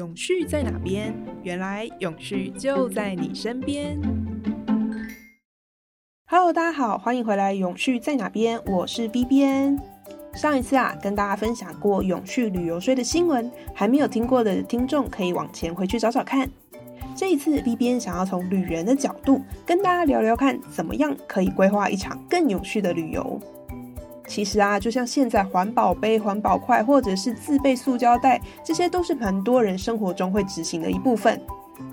永续在哪边？原来永续就在你身边。Hello，大家好，欢迎回来。永续在哪边？我是 B B N。上一次啊，跟大家分享过永续旅游税的新闻，还没有听过的听众可以往前回去找找看。这一次 B B N 想要从旅人的角度跟大家聊聊看，怎么样可以规划一场更永续的旅游。其实啊，就像现在环保杯、环保筷，或者是自备塑胶袋，这些都是很多人生活中会执行的一部分。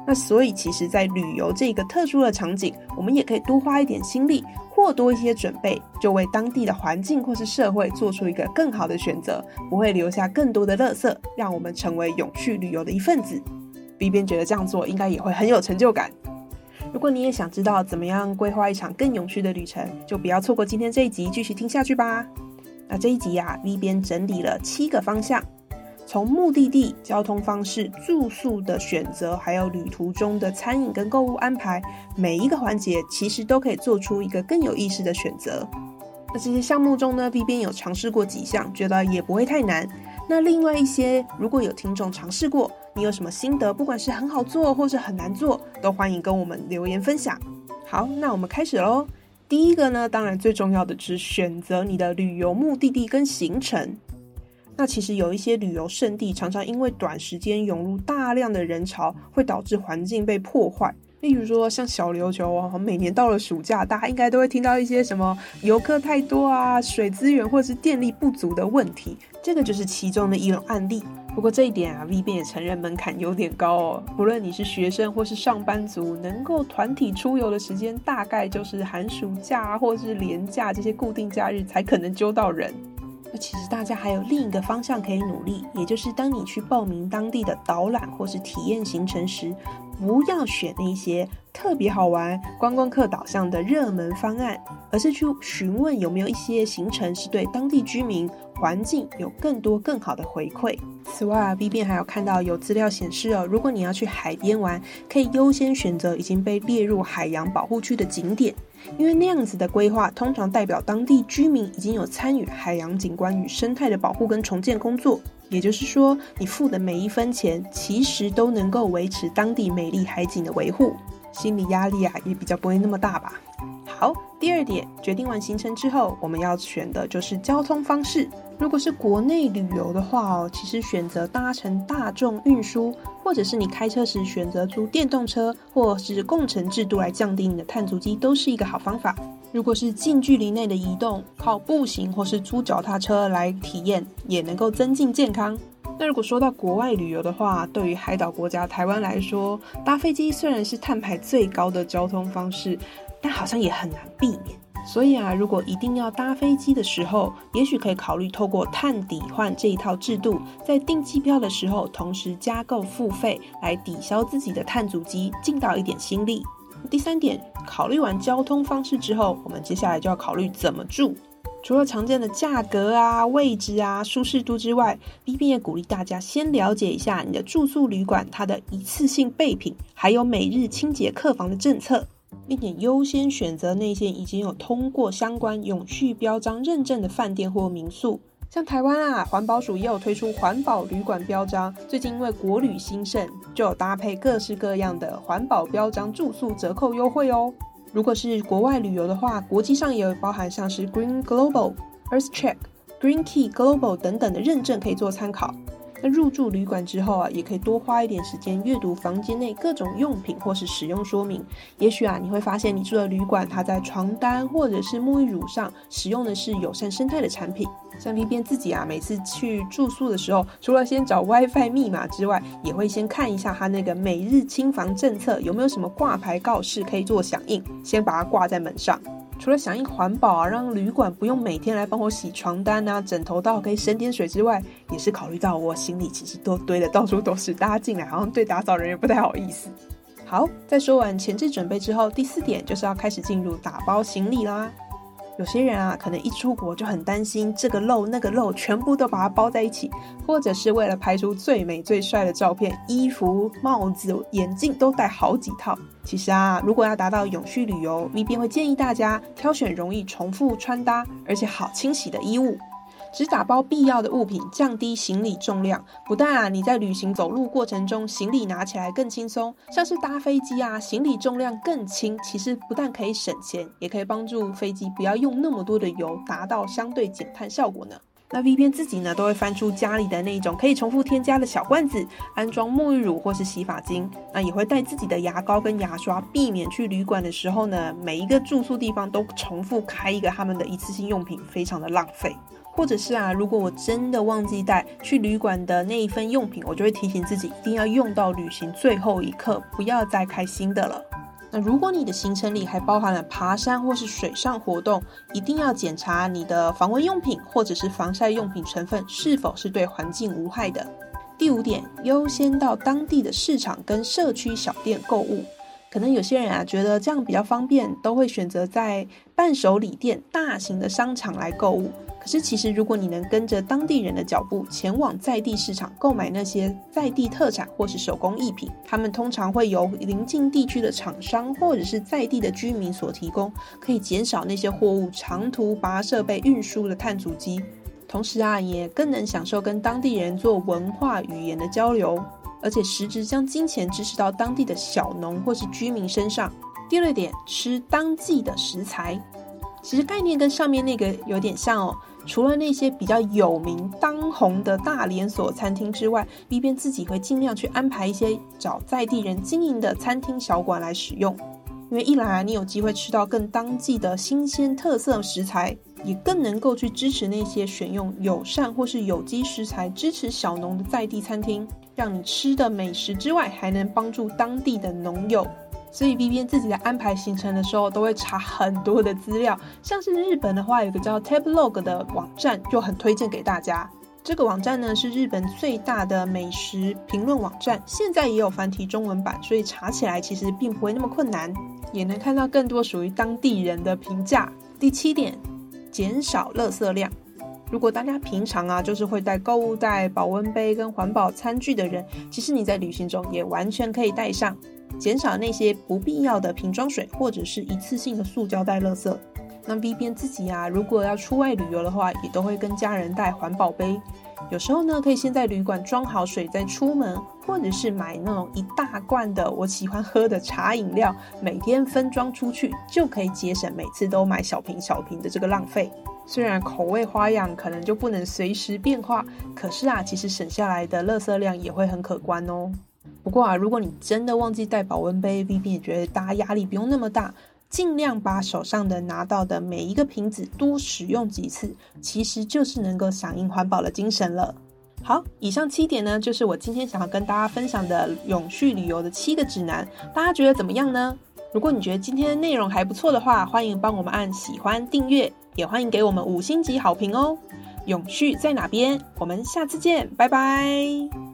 那所以，其实，在旅游这个特殊的场景，我们也可以多花一点心力，或多一些准备，就为当地的环境或是社会做出一个更好的选择，不会留下更多的垃圾，让我们成为永续旅游的一份子。B 边觉得这样做应该也会很有成就感。如果你也想知道怎么样规划一场更永续的旅程，就不要错过今天这一集，继续听下去吧。那这一集呀，V 边整理了七个方向，从目的地、交通方式、住宿的选择，还有旅途中的餐饮跟购物安排，每一个环节其实都可以做出一个更有意识的选择。那这些项目中呢，V 边有尝试过几项，觉得也不会太难。那另外一些，如果有听众尝试过，你有什么心得？不管是很好做或是很难做，都欢迎跟我们留言分享。好，那我们开始喽。第一个呢，当然最重要的是选择你的旅游目的地跟行程。那其实有一些旅游胜地，常常因为短时间涌入大量的人潮，会导致环境被破坏。例如说，像小琉球啊，每年到了暑假，大家应该都会听到一些什么游客太多啊、水资源或是电力不足的问题，这个就是其中的一种案例。不过这一点啊，V 边也承认门槛有点高哦。不论你是学生或是上班族，能够团体出游的时间，大概就是寒暑假或是年假这些固定假日才可能揪到人。那其实大家还有另一个方向可以努力，也就是当你去报名当地的导览或是体验行程时。不要选那些特别好玩、观光客导向的热门方案，而是去询问有没有一些行程是对当地居民、环境有更多更好的回馈。此外，B 边还有看到有资料显示哦，如果你要去海边玩，可以优先选择已经被列入海洋保护区的景点，因为那样子的规划通常代表当地居民已经有参与海洋景观与生态的保护跟重建工作。也就是说，你付的每一分钱，其实都能够维持当地美丽海景的维护，心理压力啊也比较不会那么大吧。好，第二点，决定完行程之后，我们要选的就是交通方式。如果是国内旅游的话哦，其实选择搭乘大众运输，或者是你开车时选择租电动车，或是共乘制度来降低你的碳足迹，都是一个好方法。如果是近距离内的移动，靠步行或是租脚踏车来体验，也能够增进健康。那如果说到国外旅游的话，对于海岛国家台湾来说，搭飞机虽然是碳排最高的交通方式，但好像也很难避免。所以啊，如果一定要搭飞机的时候，也许可以考虑透过碳抵换这一套制度，在订机票的时候同时加购付费，来抵消自己的碳足迹，尽到一点心力。第三点，考虑完交通方式之后，我们接下来就要考虑怎么住。除了常见的价格啊、位置啊、舒适度之外，B B 也鼓励大家先了解一下你的住宿旅馆它的一次性备品，还有每日清洁客房的政策，并且优先选择那些已经有通过相关永续标章认证的饭店或民宿。像台湾啊，环保署也有推出环保旅馆标章。最近因为国旅兴盛，就有搭配各式各样的环保标章住宿折扣优惠哦。如果是国外旅游的话，国际上也有包含像是 Green Global、Earth Check、Green Key Global 等等的认证可以做参考。那入住旅馆之后啊，也可以多花一点时间阅读房间内各种用品或是使用说明。也许啊，你会发现你住的旅馆，它在床单或者是沐浴乳上使用的是友善生态的产品。像 V 边自己啊，每次去住宿的时候，除了先找 WiFi 密码之外，也会先看一下它那个每日清房政策有没有什么挂牌告示可以做响应，先把它挂在门上。除了响应环保啊，让旅馆不用每天来帮我洗床单啊、枕头套可以省点水之外，也是考虑到我行李其实都堆的到处都是，大家进来好像对打扫人员不太好意思。好，在说完前置准备之后，第四点就是要开始进入打包行李啦。有些人啊，可能一出国就很担心这个漏那个漏，全部都把它包在一起，或者是为了拍出最美最帅的照片，衣服、帽子、眼镜都带好几套。其实啊，如果要达到永续旅游，V 边会建议大家挑选容易重复穿搭，而且好清洗的衣物。只打包必要的物品，降低行李重量。不但啊，你在旅行走路过程中行李拿起来更轻松，像是搭飞机啊，行李重量更轻。其实不但可以省钱，也可以帮助飞机不要用那么多的油，达到相对减碳效果呢。那 V 边自己呢，都会翻出家里的那种可以重复添加的小罐子，安装沐浴乳或是洗发精。那也会带自己的牙膏跟牙刷，避免去旅馆的时候呢，每一个住宿地方都重复开一个他们的一次性用品，非常的浪费。或者是啊，如果我真的忘记带去旅馆的那一份用品，我就会提醒自己一定要用到旅行最后一刻，不要再开新的了。那如果你的行程里还包含了爬山或是水上活动，一定要检查你的防蚊用品或者是防晒用品成分是否是对环境无害的。第五点，优先到当地的市场跟社区小店购物。可能有些人啊觉得这样比较方便，都会选择在伴手礼店、大型的商场来购物。可是其实，如果你能跟着当地人的脚步前往在地市场购买那些在地特产或是手工艺品，他们通常会由邻近地区的厂商或者是在地的居民所提供，可以减少那些货物长途跋涉被运输的碳足迹。同时啊，也更能享受跟当地人做文化语言的交流。而且实质将金钱支持到当地的小农或是居民身上。第二点，吃当季的食材，其实概念跟上面那个有点像哦。除了那些比较有名当红的大连锁餐厅之外，B 边自己会尽量去安排一些找在地人经营的餐厅小馆来使用。因为一来你有机会吃到更当季的新鲜特色食材，也更能够去支持那些选用友善或是有机食材、支持小农的在地餐厅。让你吃的美食之外，还能帮助当地的农友。所以 B B 自己在安排行程的时候，都会查很多的资料。像是日本的话，有个叫 Tablog 的网站，就很推荐给大家。这个网站呢是日本最大的美食评论网站，现在也有繁体中文版，所以查起来其实并不会那么困难，也能看到更多属于当地人的评价。第七点，减少垃圾量。如果大家平常啊，就是会带购物袋、保温杯跟环保餐具的人，其实你在旅行中也完全可以带上，减少那些不必要的瓶装水或者是一次性的塑胶袋垃圾。那 B 边自己啊，如果要出外旅游的话，也都会跟家人带环保杯。有时候呢，可以先在旅馆装好水再出门，或者是买那种一大罐的我喜欢喝的茶饮料，每天分装出去，就可以节省每次都买小瓶小瓶的这个浪费。虽然口味花样可能就不能随时变化，可是啊，其实省下来的垃圾量也会很可观哦。不过啊，如果你真的忘记带保温杯，B B 也觉得大家压力不用那么大，尽量把手上的拿到的每一个瓶子多使用几次，其实就是能够响应环保的精神了。好，以上七点呢，就是我今天想要跟大家分享的永续旅游的七个指南，大家觉得怎么样呢？如果你觉得今天的内容还不错的话，欢迎帮我们按喜欢、订阅。也欢迎给我们五星级好评哦！永续在哪边？我们下次见，拜拜。